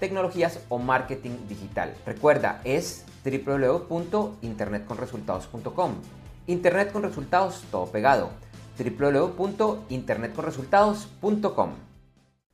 tecnologías o marketing digital. Recuerda, es www.internetconresultados.com. Internet con resultados, todo pegado. www.internetconresultados.com.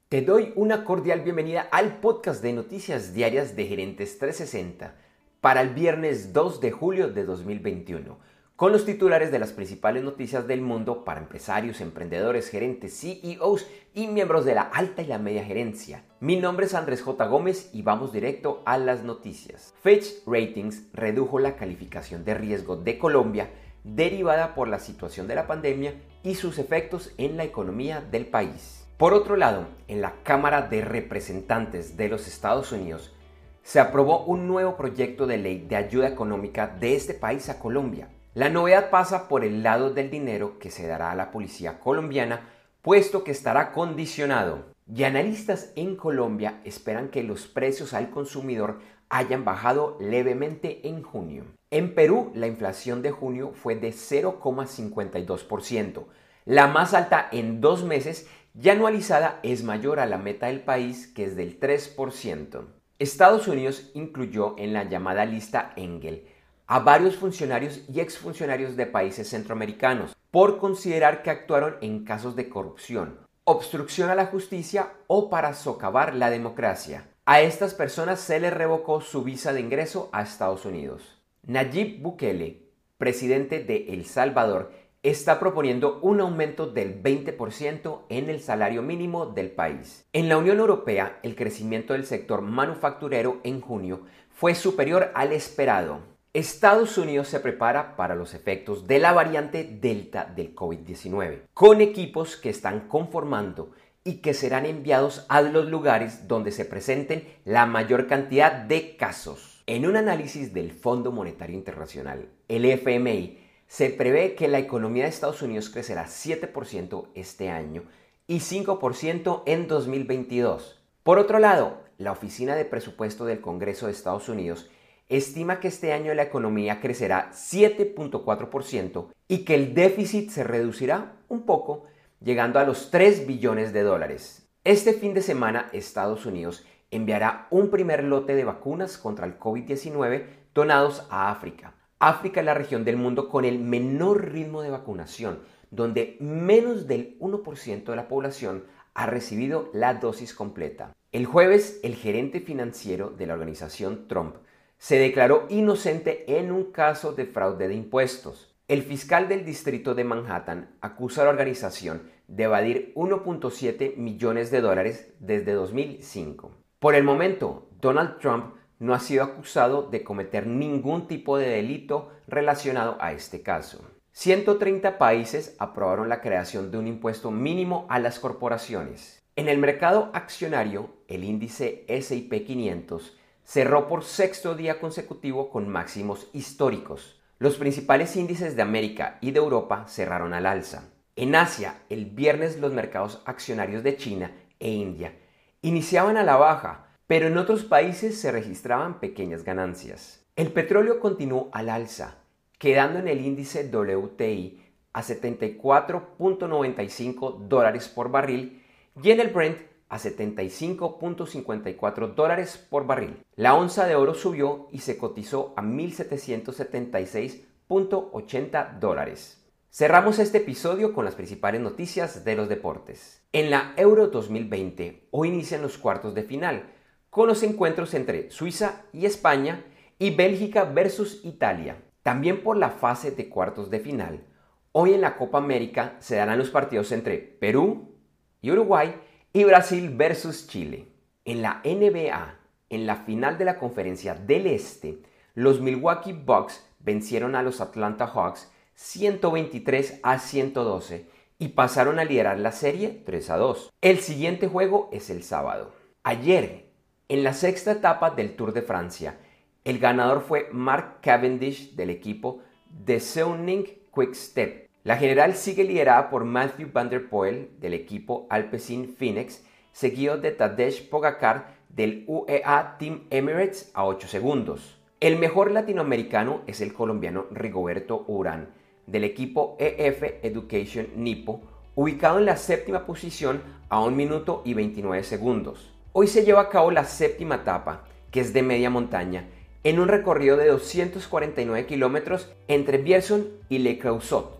Te doy una cordial bienvenida al podcast de noticias diarias de Gerentes 360 para el viernes 2 de julio de 2021, con los titulares de las principales noticias del mundo para empresarios, emprendedores, gerentes, CEOs y miembros de la alta y la media gerencia. Mi nombre es Andrés J. Gómez y vamos directo a las noticias. Fitch Ratings redujo la calificación de riesgo de Colombia derivada por la situación de la pandemia y sus efectos en la economía del país. Por otro lado, en la Cámara de Representantes de los Estados Unidos se aprobó un nuevo proyecto de ley de ayuda económica de este país a Colombia. La novedad pasa por el lado del dinero que se dará a la policía colombiana, puesto que estará condicionado. Y analistas en Colombia esperan que los precios al consumidor hayan bajado levemente en junio. En Perú, la inflación de junio fue de 0,52%, la más alta en dos meses y anualizada es mayor a la meta del país, que es del 3%. Estados Unidos incluyó en la llamada lista Engel a varios funcionarios y exfuncionarios de países centroamericanos por considerar que actuaron en casos de corrupción, obstrucción a la justicia o para socavar la democracia. A estas personas se les revocó su visa de ingreso a Estados Unidos. Nayib Bukele, presidente de El Salvador, está proponiendo un aumento del 20% en el salario mínimo del país. En la Unión Europea, el crecimiento del sector manufacturero en junio fue superior al esperado. Estados Unidos se prepara para los efectos de la variante Delta del COVID-19, con equipos que están conformando y que serán enviados a los lugares donde se presenten la mayor cantidad de casos. En un análisis del Fondo Monetario Internacional, el FMI, se prevé que la economía de Estados Unidos crecerá 7% este año y 5% en 2022. Por otro lado, la Oficina de Presupuesto del Congreso de Estados Unidos estima que este año la economía crecerá 7.4% y que el déficit se reducirá un poco, llegando a los 3 billones de dólares. Este fin de semana Estados Unidos enviará un primer lote de vacunas contra el COVID-19 donados a África. África es la región del mundo con el menor ritmo de vacunación, donde menos del 1% de la población ha recibido la dosis completa. El jueves, el gerente financiero de la organización Trump se declaró inocente en un caso de fraude de impuestos. El fiscal del distrito de Manhattan acusa a la organización de evadir 1.7 millones de dólares desde 2005. Por el momento, Donald Trump no ha sido acusado de cometer ningún tipo de delito relacionado a este caso. 130 países aprobaron la creación de un impuesto mínimo a las corporaciones. En el mercado accionario, el índice SP 500 cerró por sexto día consecutivo con máximos históricos. Los principales índices de América y de Europa cerraron al alza. En Asia, el viernes los mercados accionarios de China e India iniciaban a la baja, pero en otros países se registraban pequeñas ganancias. El petróleo continuó al alza quedando en el índice WTI a 74.95 dólares por barril y en el Brent a 75.54 dólares por barril. La onza de oro subió y se cotizó a 1.776.80 dólares. Cerramos este episodio con las principales noticias de los deportes. En la Euro 2020, hoy inician los cuartos de final, con los encuentros entre Suiza y España y Bélgica versus Italia. También por la fase de cuartos de final, hoy en la Copa América se darán los partidos entre Perú y Uruguay y Brasil versus Chile. En la NBA, en la final de la conferencia del Este, los Milwaukee Bucks vencieron a los Atlanta Hawks 123 a 112 y pasaron a liderar la serie 3 a 2. El siguiente juego es el sábado. Ayer, en la sexta etapa del Tour de Francia, el ganador fue Mark Cavendish del equipo de Quick Quick-Step. La general sigue liderada por Matthew Van Der Poel del equipo Alpecin Phoenix, seguido de Tadej Pogacar del UEA Team Emirates a 8 segundos. El mejor latinoamericano es el colombiano Rigoberto Urán del equipo EF Education Nipo, ubicado en la séptima posición a 1 minuto y 29 segundos. Hoy se lleva a cabo la séptima etapa, que es de media montaña, en un recorrido de 249 kilómetros entre Bierson y Le Creusot.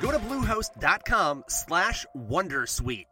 Go to bluehost.com slash wondersuite